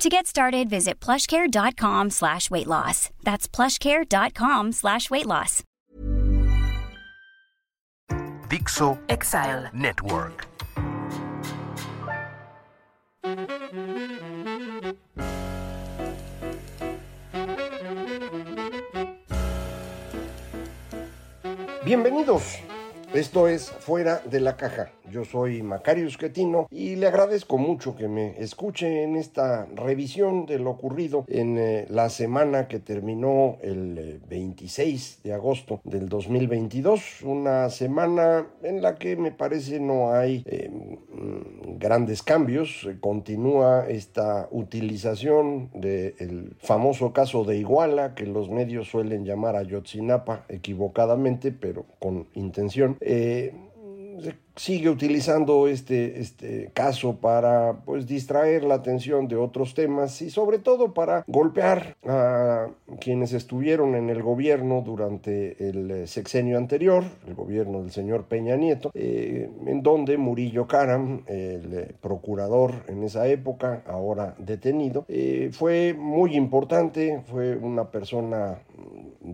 To get started, visit plushcare.com slash weight loss. That's plushcare.com slash weight loss. Dixo Exile. Network. Bienvenidos. Esto es Fuera de la Caja. Yo soy Macario Esquetino y le agradezco mucho que me escuche en esta revisión de lo ocurrido en eh, la semana que terminó el 26 eh, de agosto del 2022. Una semana en la que me parece no hay eh, mm, grandes cambios. Continúa esta utilización del famoso caso de Iguala que los medios suelen llamar a Yotzinapa equivocadamente, pero con intención. Eh, sigue utilizando este, este caso para pues distraer la atención de otros temas y sobre todo para golpear a quienes estuvieron en el gobierno durante el sexenio anterior, el gobierno del señor Peña Nieto, eh, en donde Murillo Karam, el procurador en esa época, ahora detenido, eh, fue muy importante, fue una persona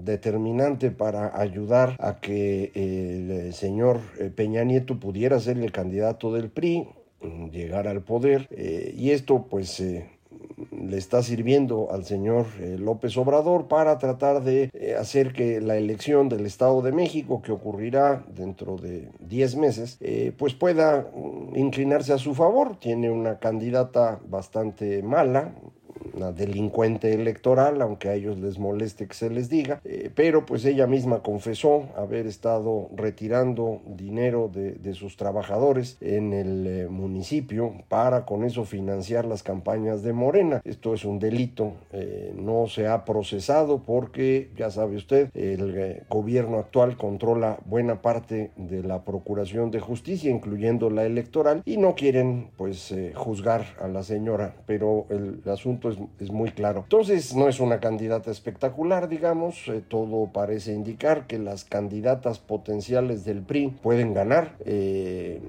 determinante para ayudar a que el señor Peña Nieto pudiera ser el candidato del PRI, llegar al poder, eh, y esto pues eh, le está sirviendo al señor eh, López Obrador para tratar de hacer que la elección del Estado de México, que ocurrirá dentro de 10 meses, pues pueda mm, inclinarse a su favor. Tiene una candidata bastante mala, una delincuente electoral, aunque a ellos les moleste que se les diga, eh, pero pues ella misma confesó haber estado retirando dinero de, sus trabajadores en el eh, municipio para con eso financiar las campañas de Morena. Esto es un delito, eh, no se ha procesado porque, ya sabe usted, el gobierno actual controla buena parte de la Procuración de Justicia, incluyendo la electoral, y no quieren pues juzgar a la señora, pero el asunto es es muy claro. Entonces no es una candidata espectacular, digamos, eh, todo parece indicar que las candidatas potenciales del PRI pueden ganar. Eh,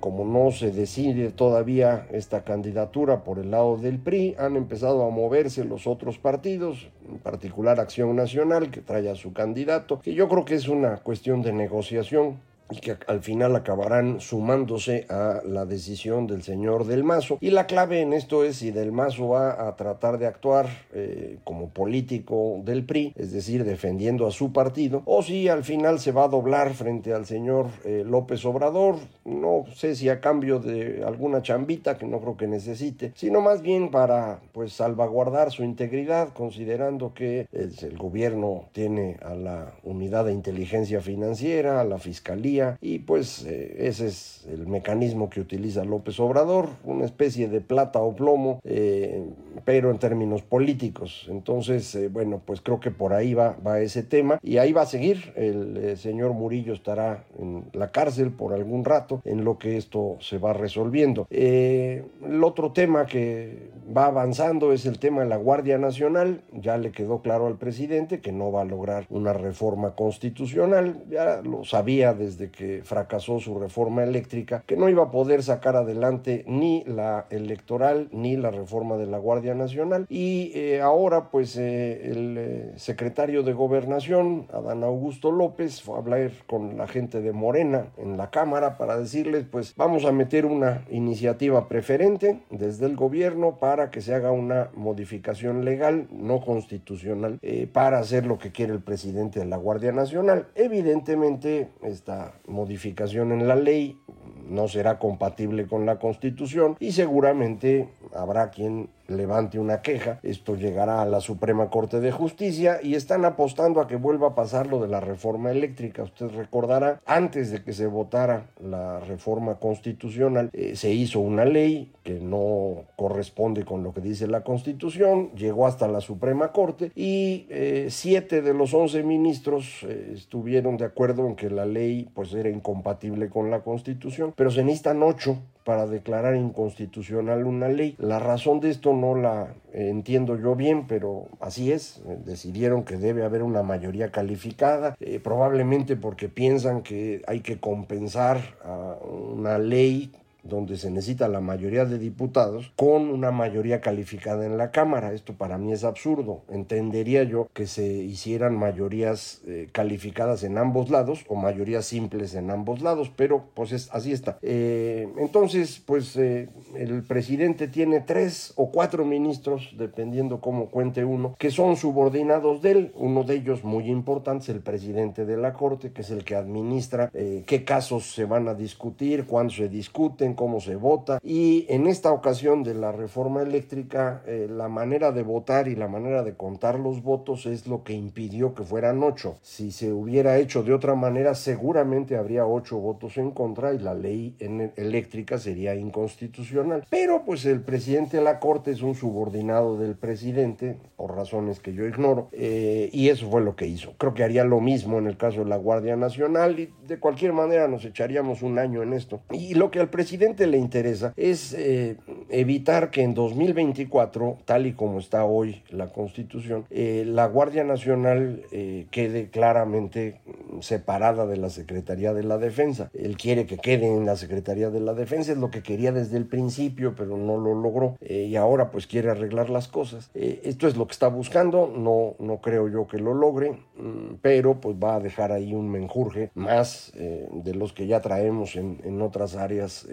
como no se decide todavía esta candidatura por el lado del PRI, han empezado a moverse los otros partidos, en particular Acción Nacional, que trae a su candidato, que yo creo que es una cuestión de negociación y que al final acabarán sumándose a la decisión del señor Del Mazo. Y la clave en esto es si Del Mazo va a tratar de actuar eh, como político del PRI, es decir, defendiendo a su partido, o si al final se va a doblar frente al señor eh, López Obrador, no sé si a cambio de alguna chambita que no creo que necesite, sino más bien para pues salvaguardar su integridad, considerando que el, el gobierno tiene a la unidad de inteligencia financiera, a la fiscalía, y pues eh, ese es el mecanismo que utiliza López Obrador, una especie de plata o plomo, eh, pero en términos políticos. Entonces, eh, bueno, pues creo que por ahí va, va ese tema y ahí va a seguir. El señor Murillo estará en la cárcel por algún rato en lo que esto se va resolviendo. el otro tema que va avanzando es el tema de la Guardia Nacional. Ya le quedó claro al presidente que no va a lograr una reforma constitucional. Ya lo sabía desde que fracasó su reforma eléctrica, que no iba a poder sacar adelante ni la electoral ni la reforma de la Guardia Nacional. Y eh, ahora, pues, eh, el eh, secretario de Gobernación, Adán Augusto López, fue a hablar con la gente de Morena en la Cámara para decirles, pues, vamos a meter una iniciativa preferente desde el gobierno para que se haga una modificación legal, no constitucional, para hacer lo que quiere el presidente de la Guardia Nacional. Evidentemente, esta modificación en la ley no será compatible con la Constitución y seguramente habrá quien levante una queja, esto llegará a la Suprema Corte de Justicia y están apostando a que vuelva a pasar lo de la reforma eléctrica. Usted recordará, antes de que se votara la reforma constitucional, eh, se hizo una ley que no corresponde con lo que dice la Constitución, llegó hasta la Suprema Corte y eh, siete de los once ministros eh, estuvieron de acuerdo en que la ley pues era incompatible con la Constitución, pero se necesitan ocho para declarar inconstitucional una ley. La razón de esto no la entiendo yo bien, pero así es. Decidieron que debe haber una mayoría calificada, eh, probablemente porque piensan que hay que compensar a una ley donde se necesita la mayoría de diputados con una mayoría calificada en la Cámara. Esto para mí es absurdo. Entendería yo que se hicieran mayorías eh, calificadas en ambos lados o mayorías simples en ambos lados, pero pues es, así está. Eh, entonces, pues eh, el presidente tiene tres o cuatro ministros, dependiendo cómo cuente uno, que son subordinados de él. Uno de ellos muy importante es el presidente de la Corte, que es el que administra qué casos se van a discutir, cuándo se discuten, cómo se vota y en esta ocasión de la reforma eléctrica eh, la manera de votar y la manera de contar los votos es lo que impidió que fueran ocho. Si se hubiera hecho de otra manera seguramente habría ocho votos en contra y la ley eléctrica sería inconstitucional. Pero pues el presidente de la Corte es un subordinado del presidente por razones que yo ignoro eh, y eso fue lo que hizo. Creo que haría lo mismo en el caso de la Guardia Nacional y de cualquier manera nos echaríamos un año en esto. Y lo que al presidente le interesa es eh, evitar que en 2024, tal y como está hoy la Constitución, eh, la Guardia Nacional eh, quede claramente separada de la Secretaría de la Defensa. Él quiere que quede en la Secretaría de la Defensa, es lo que quería desde el principio, pero no lo logró y ahora pues quiere arreglar las cosas. esto es lo que está buscando, no, no creo yo que lo logre, mm, pero pues va a dejar ahí un menjurje más de los que ya traemos en, en otras áreas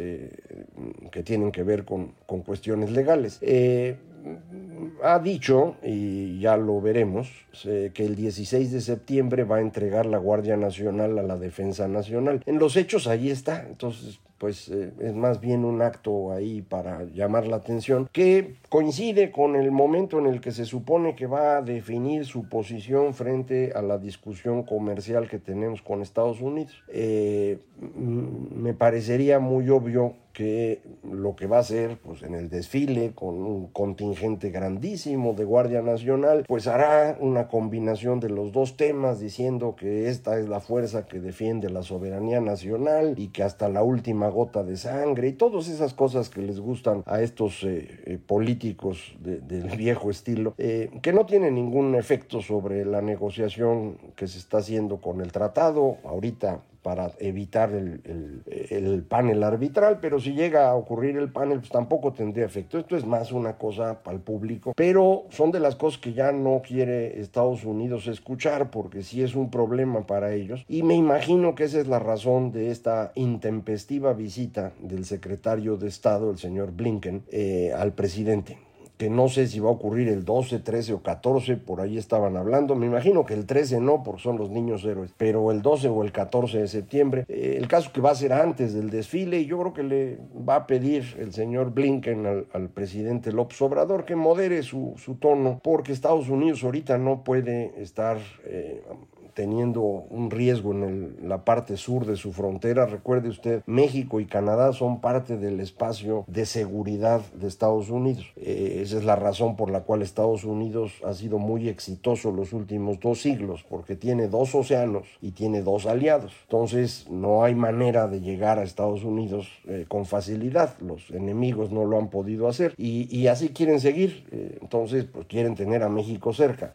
que tienen que ver con, cuestiones legales. Eh, ha dicho, y ya lo veremos, que el 16 de septiembre va a entregar la Guardia Nacional a la Defensa Nacional. En los hechos ahí está, entonces pues eh, es más bien un acto ahí para llamar la atención, que coincide con el momento en el que se supone que va a definir su posición frente a la discusión comercial que tenemos con Estados Unidos. Eh, me parecería muy obvio que lo que va a hacer pues en el desfile con un contingente grandísimo de Guardia Nacional pues hará una combinación de los dos temas diciendo que esta es la fuerza que defiende la soberanía nacional y que hasta la última gota de sangre y todas esas cosas que les gustan a estos eh, eh, políticos del viejo estilo eh, que no tienen ningún efecto sobre la negociación que se está haciendo con el tratado ahorita para evitar el, panel arbitral, pero si llega a ocurrir el panel, pues tampoco tendría efecto. Esto es más una cosa para el público, pero son de las cosas que ya no quiere Estados Unidos escuchar, porque sí es un problema para ellos. Y me imagino que esa es la razón de esta intempestiva visita del secretario de Estado, el señor Blinken, eh, al presidente que no sé si va a ocurrir el 12, 13 o 14, por ahí estaban hablando. Me imagino que el 13 no, porque son los niños héroes, pero el 12 o el 14 de septiembre. Eh, el caso que va a ser antes del desfile, y yo creo que le va a pedir el señor Blinken al, presidente López Obrador que modere su, tono, porque Estados Unidos ahorita no puede estar eh, teniendo un riesgo en la parte sur de su frontera. Recuerde usted, México y Canadá son parte del espacio de seguridad de Estados Unidos. Eh, esa es la razón por la cual Estados Unidos ha sido muy exitoso los últimos dos siglos, porque tiene dos océanos y tiene dos aliados. Entonces, no hay manera de llegar a Estados Unidos eh, con facilidad. Los enemigos no lo han podido hacer y, así quieren seguir. Eh, entonces, pues quieren tener a México cerca.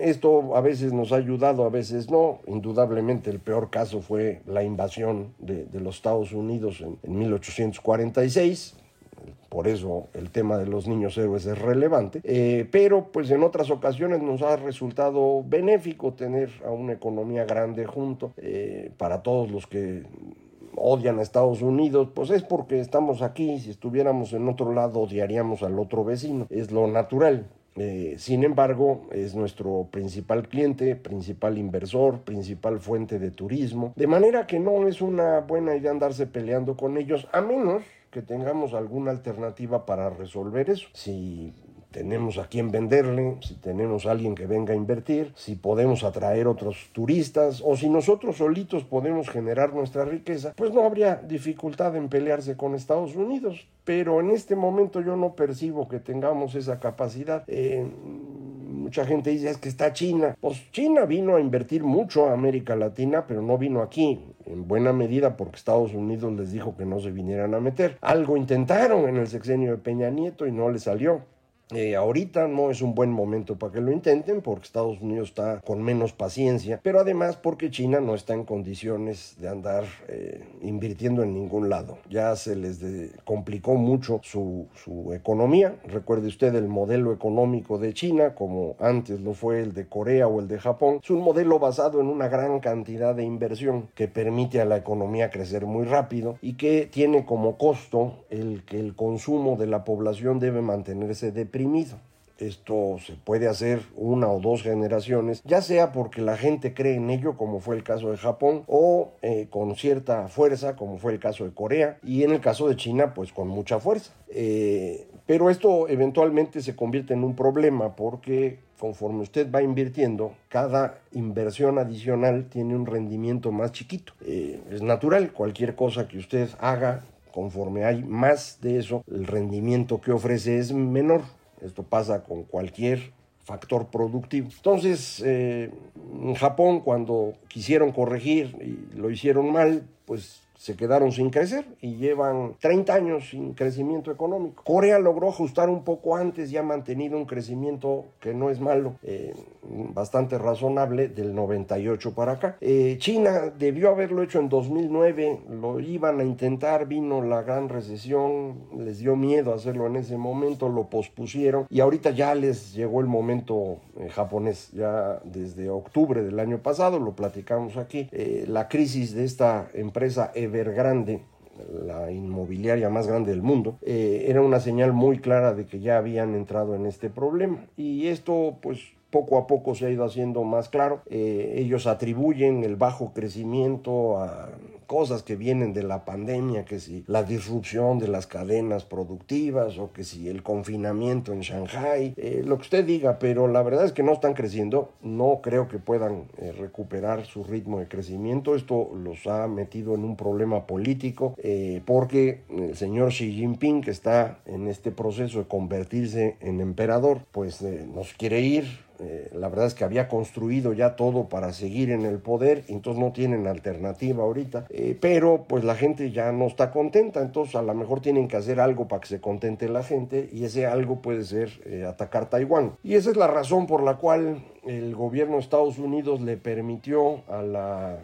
esto a veces nos ha ayudado a veces no. Indudablemente el peor caso fue la invasión de, los Estados Unidos en, 1846 por eso el tema de los niños héroes es relevante, eh, pero pues en otras ocasiones nos ha resultado benéfico tener a una economía grande junto, eh, para todos los que odian a Estados Unidos, pues es porque estamos aquí, si estuviéramos en otro lado odiaríamos al otro vecino, es lo natural. Eh, sin embargo, es nuestro principal cliente, principal inversor, principal fuente de turismo, de manera que no es una buena idea andarse peleando con ellos, a menos que tengamos alguna alternativa para resolver eso. Si tenemos a quién venderle, si tenemos a alguien que venga a invertir, si podemos atraer otros turistas o si nosotros solitos podemos generar nuestra riqueza, pues no habría dificultad en pelearse con Estados Unidos. Pero en este momento yo no percibo que tengamos esa capacidad. Eh, mucha gente dice es que está China. Pues China vino a invertir mucho a América Latina, pero no vino aquí en buena medida porque Estados Unidos les dijo que no se vinieran a meter. Algo intentaron en el sexenio de Peña Nieto y no le salió. Eh, ahorita no es un buen momento para que lo intenten porque Estados Unidos está con menos paciencia, pero además porque China no está en condiciones de andar eh, invirtiendo en ningún lado. Ya se les complicó mucho su, su, economía. Recuerde usted el modelo económico de China, como antes lo fue el de Corea o el de Japón. Es un modelo basado en una gran cantidad de inversión que permite a la economía crecer muy rápido y que tiene como costo el que el consumo de la población debe mantenerse de esto se puede hacer una o dos generaciones, ya sea porque la gente cree en ello, como fue el caso de Japón, o eh, con cierta fuerza, como fue el caso de Corea, y en el caso de China, pues con mucha fuerza. Eh, pero esto eventualmente se convierte en un problema porque conforme usted va invirtiendo, cada inversión adicional tiene un rendimiento más chiquito. Eh, es natural, cualquier cosa que usted haga, conforme hay más de eso, el rendimiento que ofrece es menor. Esto pasa con cualquier factor productivo. Entonces, eh, en Japón, cuando quisieron corregir y lo hicieron mal, pues se quedaron sin crecer y llevan 30 años sin crecimiento económico. Corea logró ajustar un poco antes y ha mantenido un crecimiento que no es malo, eh, bastante razonable, del 98 para acá. Eh, China debió haberlo hecho en 2009, lo iban a intentar, vino la gran recesión, les dio miedo hacerlo en ese momento, lo pospusieron y ahorita ya les llegó el momento eh, japonés, ya desde octubre del año pasado, lo platicamos aquí, la crisis de esta empresa Evergrande, la inmobiliaria más grande del mundo, eh, era una señal muy clara de que ya habían entrado en este problema. Y esto, pues, poco a poco se ha ido haciendo más claro. Eh, ellos atribuyen el bajo crecimiento a cosas que vienen de la pandemia, que si la disrupción de las cadenas productivas o que si el confinamiento en Shanghai, eh, lo que usted diga, pero la verdad es que no están creciendo, no creo que puedan eh, recuperar su ritmo de crecimiento, esto los ha metido en un problema político eh, porque el señor Xi Jinping que está en este proceso de convertirse en emperador, pues nos quiere ir eh, la verdad es que había construido ya todo para seguir en el poder, entonces no tienen alternativa ahorita, eh, pero pues la gente ya no está contenta, entonces a lo mejor tienen que hacer algo para que se contente la gente y ese algo puede ser eh, atacar Taiwán. Y esa es la razón por la cual el gobierno de Estados Unidos le permitió a la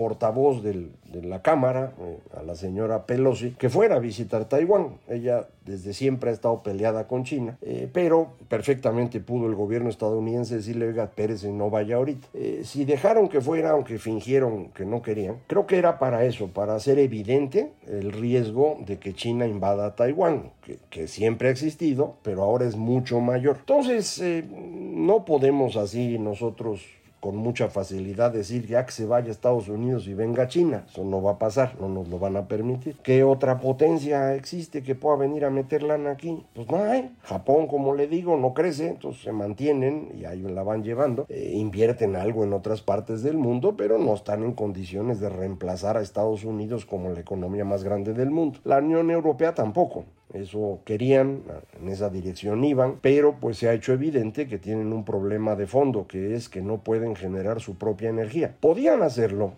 portavoz de la Cámara, eh, a la señora Pelosi, que fuera a visitar Taiwán. Ella desde siempre ha estado peleada con China, eh, pero perfectamente pudo el gobierno estadounidense decirle, oiga, Pérez, no vaya ahorita. Eh, si dejaron que fuera, aunque fingieron que no querían, creo que era para eso, para hacer evidente el riesgo de que China invada Taiwán, que, que siempre ha existido, pero ahora es mucho mayor. Entonces, no podemos así nosotros con mucha facilidad decir ya que se vaya a Estados Unidos y venga China. Eso no va a pasar, no nos lo van a permitir. ¿Qué otra potencia existe que pueda venir a meter lana aquí? Pues no hay. Japón, como le digo, no crece, entonces se mantienen y ahí la van llevando. Eh, invierten algo en otras partes del mundo, pero no están en condiciones de reemplazar a Estados Unidos como la economía más grande del mundo. La Unión Europea tampoco. Eso querían, en esa dirección iban, pero pues se ha hecho evidente que tienen un problema de fondo, que es que no pueden generar su propia energía. Podían hacerlo,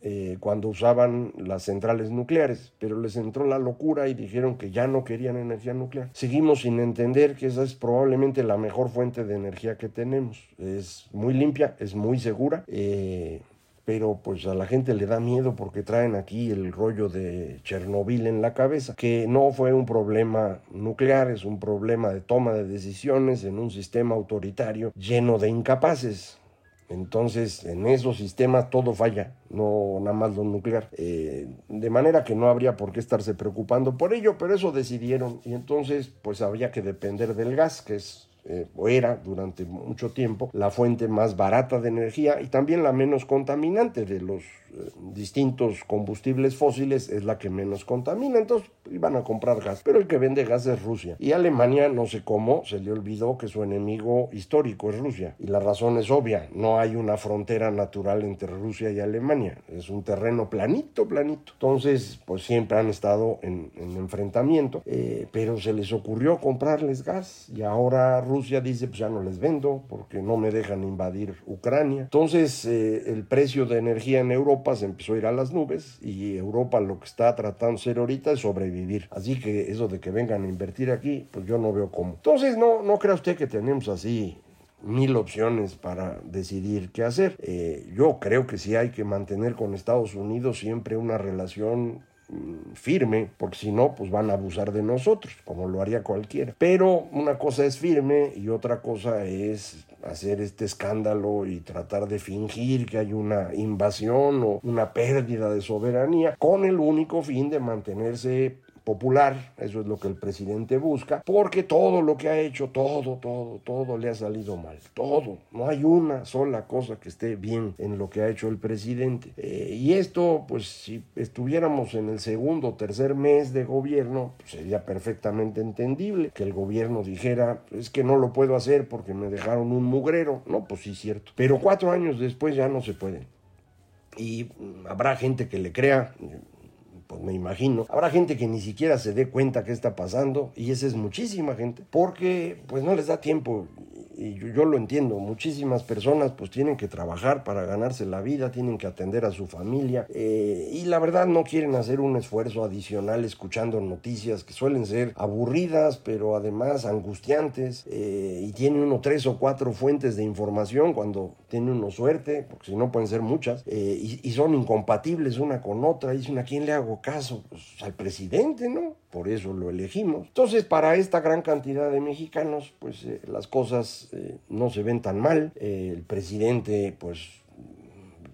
eh, cuando usaban las centrales nucleares, pero les entró la locura y dijeron que ya no querían energía nuclear. Seguimos sin entender que esa es probablemente la mejor fuente de energía que tenemos. Es muy limpia, es muy segura. Eh, pero pues a la gente le da miedo porque traen aquí el rollo de Chernobyl en la cabeza, que no fue un problema nuclear, es un problema de toma de decisiones en un sistema autoritario lleno de incapaces. Entonces, en esos sistemas todo falla, no nada más lo nuclear. Eh, de manera que no habría por qué estarse preocupando por ello, pero eso decidieron y entonces pues había que depender del gas, que es eh, o era durante mucho tiempo la fuente más barata de energía y también la menos contaminante de los eh, distintos combustibles fósiles es la que menos contamina, entonces iban a comprar gas, pero el que vende gas es Rusia. Y Alemania, no sé cómo, se le olvidó que su enemigo histórico es Rusia. Y la razón es obvia, no hay una frontera natural entre Rusia y Alemania, es un terreno planito, planito. Entonces, pues siempre han estado en, enfrentamiento, eh, pero se les ocurrió comprarles gas y ahora Rusia dice, pues ya no les vendo porque no me dejan invadir Ucrania. Entonces, eh, el precio de energía en Europa se empezó a ir a las nubes y Europa lo que está tratando de hacer ahorita es sobrevivir. Así que eso de que vengan a invertir aquí, pues yo no veo cómo. Entonces, no, no crea usted que tenemos así mil opciones para decidir qué hacer. Eh, yo creo que sí hay que mantener con Estados Unidos siempre una relación mm, firme, porque si no, pues van a abusar de nosotros, como lo haría cualquiera. Pero una cosa es firme y otra cosa es hacer este escándalo y tratar de fingir que hay una invasión o una pérdida de soberanía con el único fin de mantenerse popular, eso es lo que el presidente busca, porque todo lo que ha hecho, todo, todo, todo le ha salido mal, todo, no hay una sola cosa que esté bien en lo que ha hecho el presidente. Eh, y esto, pues si estuviéramos en el segundo o tercer mes de gobierno, pues, sería perfectamente entendible que el gobierno dijera, es que no lo puedo hacer porque me dejaron un mugrero, no, pues sí, cierto, pero cuatro años después ya no se puede. Y habrá gente que le crea, pues me imagino. Habrá gente que ni siquiera se dé cuenta que está pasando y esa es muchísima gente porque pues no les da tiempo y yo, lo entiendo, muchísimas personas pues tienen que trabajar para ganarse la vida, tienen que atender a su familia eh, y la verdad no quieren hacer un esfuerzo adicional escuchando noticias que suelen ser aburridas pero además angustiantes eh, y tiene uno tres o cuatro fuentes de información cuando tiene uno suerte, porque si no pueden ser muchas, eh, y, y, son incompatibles una con otra, y dicen a quién le hago caso, pues al presidente, ¿no? Por eso lo elegimos. Entonces para esta gran cantidad de mexicanos pues las cosas eh, no se ven tan mal. Eh, el presidente, pues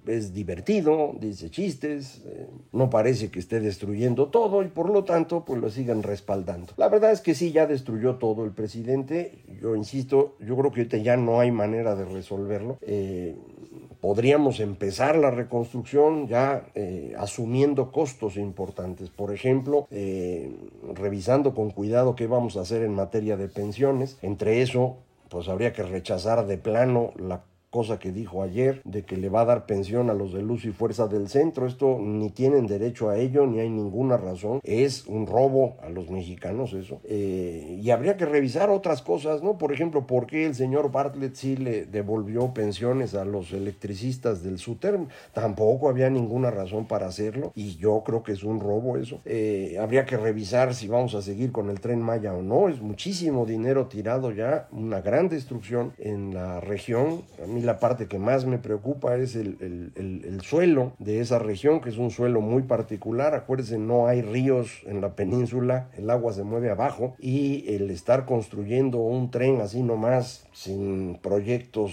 es divertido, dice chistes, eh, no parece que esté destruyendo todo y por lo tanto pues lo sigan respaldando. La verdad es que sí, ya destruyó todo el presidente, yo insisto, yo creo que ya no hay manera de resolverlo. Podríamos empezar la reconstrucción ya asumiendo costos importantes, por ejemplo, revisando con cuidado qué vamos a hacer en materia de pensiones, entre eso pues habría que rechazar de plano la cosa que dijo ayer de que le va a dar pensión a los de luz y fuerza del centro. Esto ni tienen derecho a ello, ni hay ninguna razón. Es un robo a los mexicanos eso. Eh, y habría que revisar otras cosas, ¿no? Por ejemplo, ¿por qué el señor Bartlett sí le devolvió pensiones a los electricistas del SUTERM? Tampoco había ninguna razón para hacerlo y yo creo que es un robo eso. Eh, habría que revisar si vamos a seguir con el tren Maya o no. Es muchísimo dinero tirado ya, una gran destrucción en la región. La parte que más me preocupa es el, el, suelo de esa región, que es un suelo muy particular. Acuérdense, no hay ríos en la península, el agua se mueve abajo y el estar construyendo un tren así nomás, sin proyectos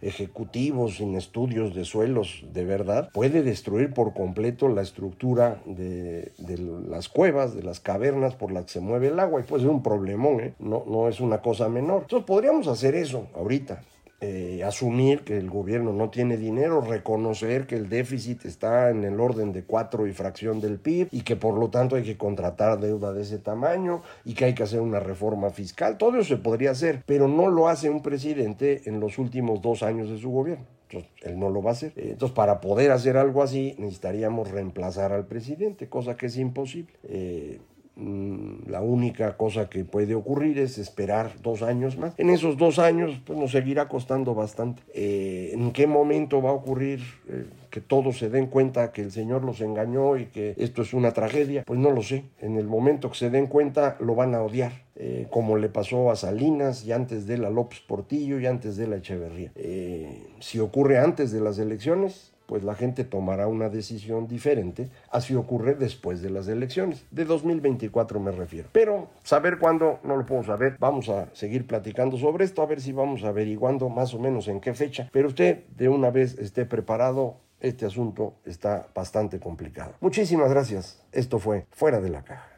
ejecutivos, sin estudios de suelos de verdad, puede destruir por completo la estructura de, de las cuevas, de las cavernas por las que se mueve el agua y puede ser un problemón, ¿eh? no, no es una cosa menor. Entonces podríamos hacer eso ahorita, eh, asumir que el gobierno no tiene dinero, reconocer que el déficit está en el orden de cuatro y fracción del PIB y que por lo tanto hay que contratar deuda de ese tamaño y que hay que hacer una reforma fiscal. Todo eso se podría hacer, pero no lo hace un presidente en los últimos dos años de su gobierno. Entonces, él no lo va a hacer. Eh, entonces, para poder hacer algo así, necesitaríamos reemplazar al presidente, cosa que es imposible. Eh, la única cosa que puede ocurrir es esperar dos años más. En esos dos años pues, nos seguirá costando bastante. Eh, ¿En qué momento va a ocurrir eh, que todos se den cuenta que el Señor los engañó y que esto es una tragedia? Pues no lo sé. En el momento que se den cuenta lo van a odiar. Eh, como le pasó a Salinas y antes de él a López Portillo y antes de la Echeverría. si ocurre antes de las elecciones, pues la gente tomará una decisión diferente. Así ocurre después de las elecciones. De 2024 me refiero. Pero saber cuándo no lo puedo saber. Vamos a seguir platicando sobre esto, a ver si vamos averiguando más o menos en qué fecha. Pero usted de una vez esté preparado. Este asunto está bastante complicado. Muchísimas gracias. Esto fue Fuera de la Caja.